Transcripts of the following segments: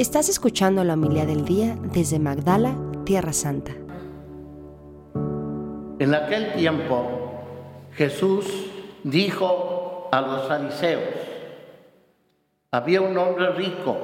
Estás escuchando la humildad del día desde Magdala, Tierra Santa. En aquel tiempo Jesús dijo a los fariseos, había un hombre rico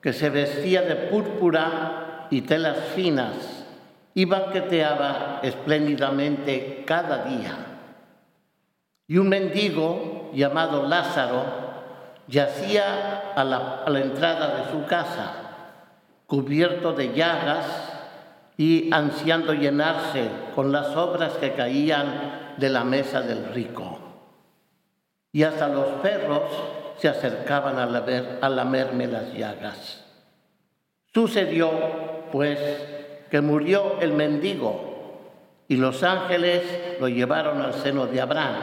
que se vestía de púrpura y telas finas y banqueteaba espléndidamente cada día. Y un mendigo llamado Lázaro yacía a la, entrada de su casa, cubierto de llagas y ansiando llenarse con las obras que caían de la mesa del rico. Y hasta los perros se acercaban a, lamer, a lamerme las llagas. Sucedió, pues, que murió el mendigo y los ángeles lo llevaron al seno de Abraham.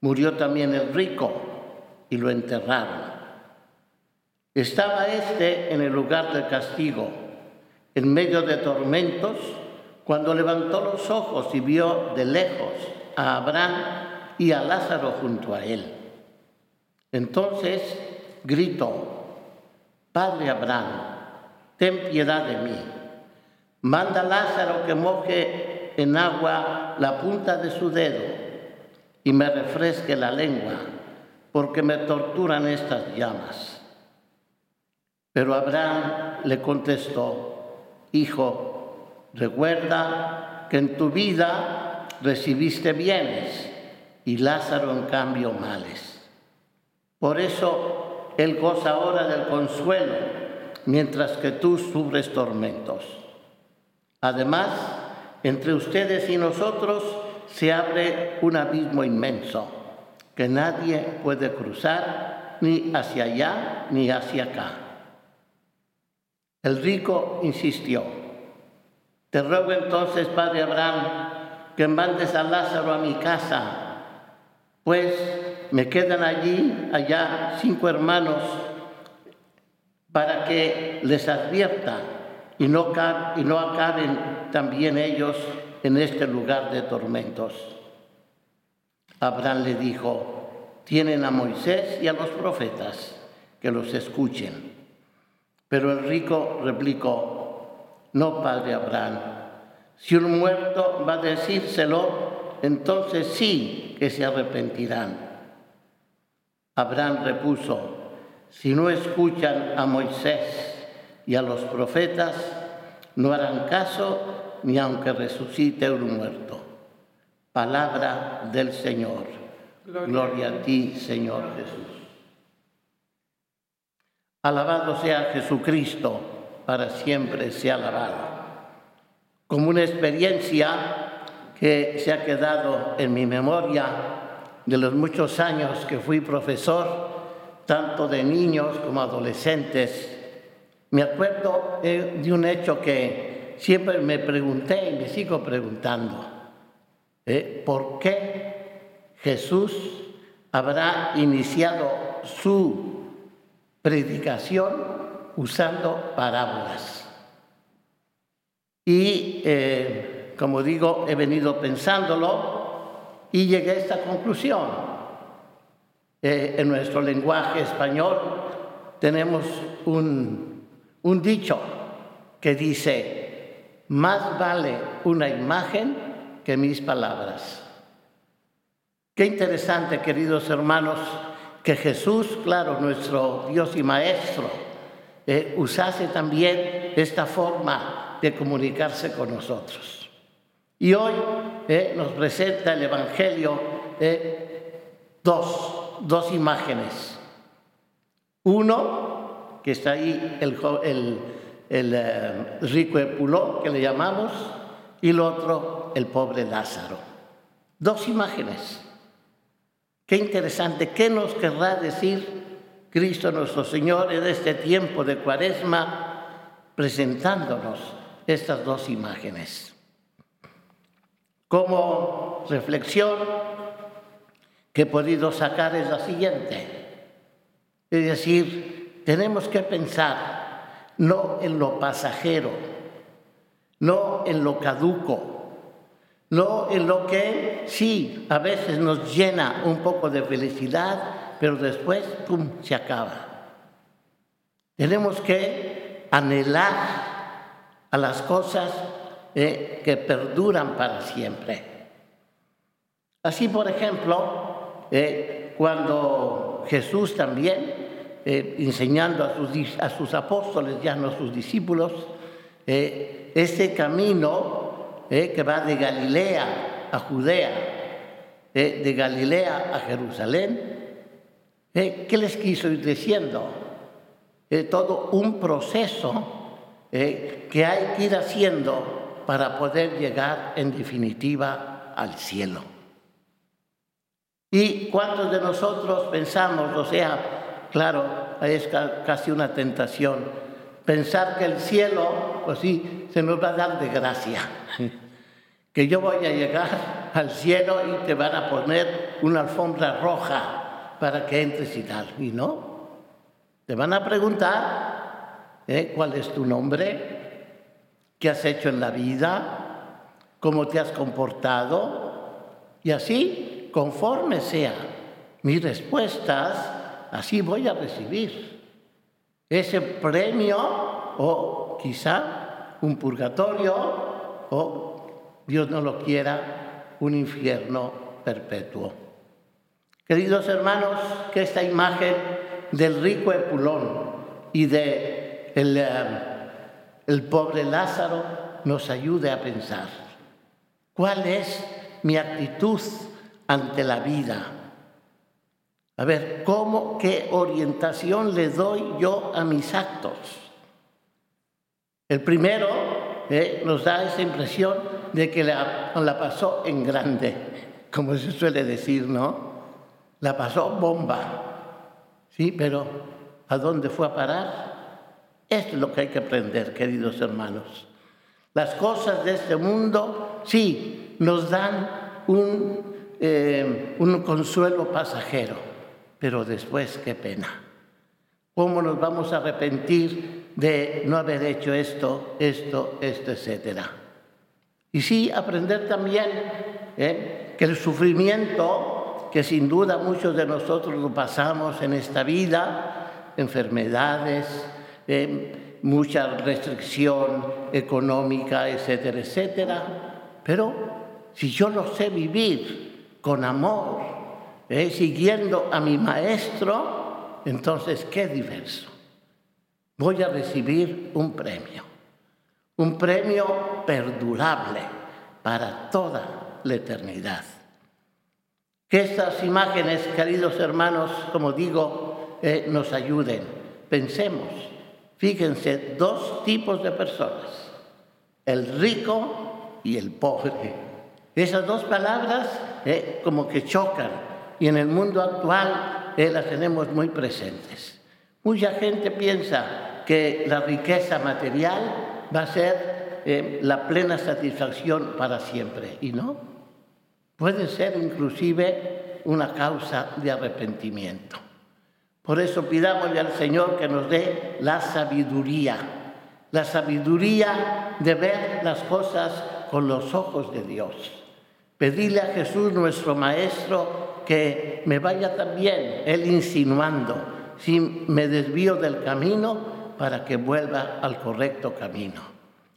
Murió también el rico y lo enterraron. Estaba éste en el lugar del castigo, en medio de tormentos, cuando levantó los ojos y vio de lejos a Abraham y a Lázaro junto a él. Entonces gritó, Padre Abraham, ten piedad de mí. Manda a Lázaro que moje en agua la punta de su dedo y me refresque la lengua porque me torturan estas llamas. Pero Abraham le contestó, Hijo, recuerda que en tu vida recibiste bienes y Lázaro en cambio males. Por eso él goza ahora del consuelo, mientras que tú sufres tormentos. Además, entre ustedes y nosotros se abre un abismo inmenso que nadie puede cruzar ni hacia allá ni hacia acá. El rico insistió, te ruego entonces, Padre Abraham, que mandes a Lázaro a mi casa, pues me quedan allí, allá, cinco hermanos, para que les advierta y no, y no acaben también ellos en este lugar de tormentos. Abraham le dijo, tienen a Moisés y a los profetas, que los escuchen. Pero el rico replicó, no, padre Abraham, si un muerto va a decírselo, entonces sí que se arrepentirán. Abraham repuso, si no escuchan a Moisés y a los profetas, no harán caso ni aunque resucite un muerto. Palabra del Señor. Gloria, a ti, Señor Jesús. Alabado sea Jesucristo, para siempre sea alabado. Como una experiencia que se ha quedado en mi memoria de los muchos años que fui profesor, tanto de niños como adolescentes, me acuerdo eh, de un hecho que siempre me pregunté y me sigo preguntando. ¿Eh? ¿Por qué Jesús habrá iniciado su predicación usando parábolas? Y, eh, como digo, he venido pensándolo y llegué a esta conclusión. Eh, en nuestro lenguaje español tenemos un, un dicho que dice, más vale una imagen que mis palabras. Qué interesante, queridos hermanos, que Jesús, claro, nuestro Dios y Maestro, eh, usase también esta forma de comunicarse con nosotros. Y hoy eh, nos presenta el Evangelio eh, dos, dos imágenes. Uno, que está ahí el, el, el rico Epuló, que le llamamos, y el otro el pobre Lázaro. Dos imágenes. Qué interesante, ¿qué nos querrá decir Cristo nuestro Señor en este tiempo de cuaresma presentándonos estas dos imágenes? Como reflexión que he podido sacar es la siguiente. Es decir, tenemos que pensar no en lo pasajero, no en lo caduco, no en lo que sí, a veces nos llena un poco de felicidad, pero después, ¡pum!, se acaba. Tenemos que anhelar a las cosas eh, que perduran para siempre. Así, por ejemplo, eh, cuando Jesús también, eh, enseñando a sus, a sus, apóstoles, ya no a sus discípulos, ese camino que va de Galilea a Judea, de Galilea a Jerusalén, ¿qué les quiso ir diciendo? todo un proceso que hay que ir haciendo para poder llegar en definitiva al cielo. ¿Y cuántos de nosotros pensamos, o sea, claro, es casi una tentación, pensar que el cielo, pues sí, se nos va a dar de gracia, que yo voy a llegar al cielo y te van a poner una alfombra roja para que entres y tal, y no, te van a preguntar ¿eh? cuál es tu nombre, qué has hecho en la vida, cómo te has comportado, y así, conforme sean mis respuestas, así voy a recibir ese premio o quizá un purgatorio o, Dios no lo quiera, un infierno perpetuo. Queridos hermanos, que esta imagen del rico Epulón y de el, eh, el pobre Lázaro nos ayude a pensar, ¿cuál es mi actitud ante la vida? A ver, ¿cómo, qué orientación le doy yo a mis actos? El primero eh, nos da esa impresión de que la, la pasó en grande, como se suele decir, ¿no? La pasó bomba. Sí, pero ¿a dónde fue a parar? Esto es lo que hay que aprender, queridos hermanos. Las cosas de este mundo, sí, nos dan un, eh, un consuelo pasajero, pero después qué pena. ¿Cómo nos vamos a arrepentir de no haber hecho esto, esto, esto, etcétera? Y sí, aprender también ¿eh? que el sufrimiento, que sin duda muchos de nosotros lo pasamos en esta vida, enfermedades, mucha restricción económica, etcétera, etcétera. Pero si yo lo sé vivir con amor, ¿eh? siguiendo a mi maestro, entonces qué diverso. Voy a recibir un premio, un premio perdurable para toda la eternidad. Que estas imágenes, queridos hermanos, como digo, eh, nos ayuden. Pensemos Fíjense, dos tipos de personas, el rico y el pobre. Esas dos palabras eh, como que chocan y en el mundo actual eh, las tenemos muy presentes. Mucha gente piensa que la riqueza material va a ser eh, la plena satisfacción para siempre y no. Puede ser inclusive una causa de arrepentimiento. Por eso pidámosle al Señor que nos dé la sabiduría, la sabiduría de ver las cosas con los ojos de Dios. Pedirle a Jesús, nuestro Maestro, que me vaya también, Él insinuando, si me desvío del camino, para que vuelva al correcto camino.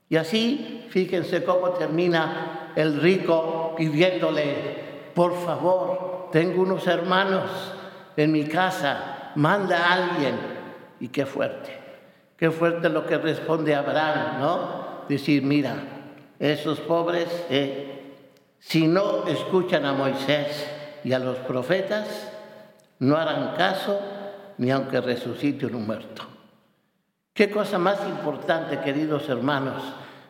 Y así, fíjense cómo termina el rico pidiéndole, por favor, tengo unos hermanos en mi casa, manda a alguien. Y qué fuerte, qué fuerte lo que responde Abraham, ¿no? Decir, mira, esos pobres, eh, si no escuchan a Moisés y a los profetas, no harán caso ni aunque resucite un muerto. Qué cosa más importante, queridos hermanos,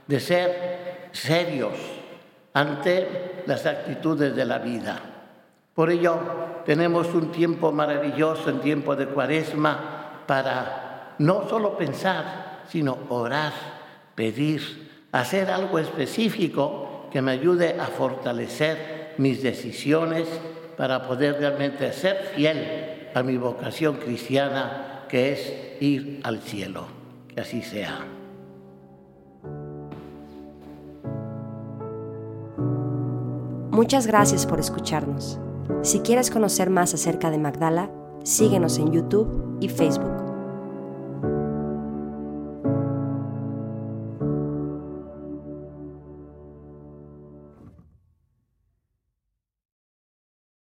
de ser serios ante las actitudes de la vida. Por ello, tenemos un tiempo maravilloso, en tiempo de cuaresma, para no solo pensar, sino orar, pedir, hacer algo específico que me ayude a fortalecer mis decisiones para poder realmente ser fiel a mi vocación cristiana, que es ir al cielo. Que así sea. Muchas gracias por escucharnos. Si quieres conocer más acerca de Magdala, síguenos en YouTube y Facebook.